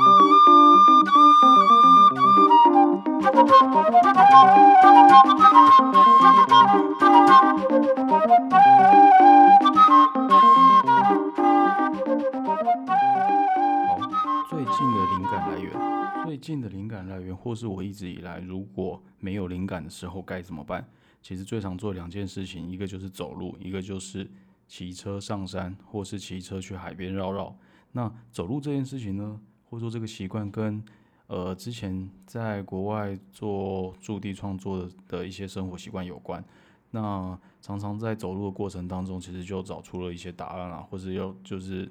好最近的灵感来源，最近的灵感来源，或是我一直以来如果没有灵感的时候该怎么办？其实最常做两件事情，一个就是走路，一个就是骑车上山，或是骑车去海边绕绕。那走路这件事情呢，或者说这个习惯跟呃之前在国外做驻地创作的一些生活习惯有关。那常常在走路的过程当中，其实就找出了一些答案啊，或是有就是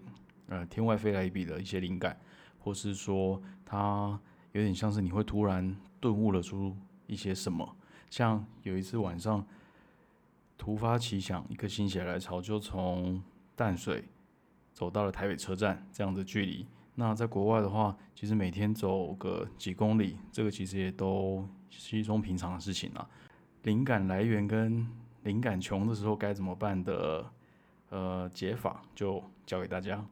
呃天外飞来一笔的一些灵感。或是说，它有点像是你会突然顿悟了出一些什么，像有一次晚上突发奇想，一个心血来潮，就从淡水走到了台北车站这样的距离。那在国外的话，其实每天走个几公里，这个其实也都稀松平常的事情啦。灵感来源跟灵感穷的时候该怎么办的，呃，解法就教给大家。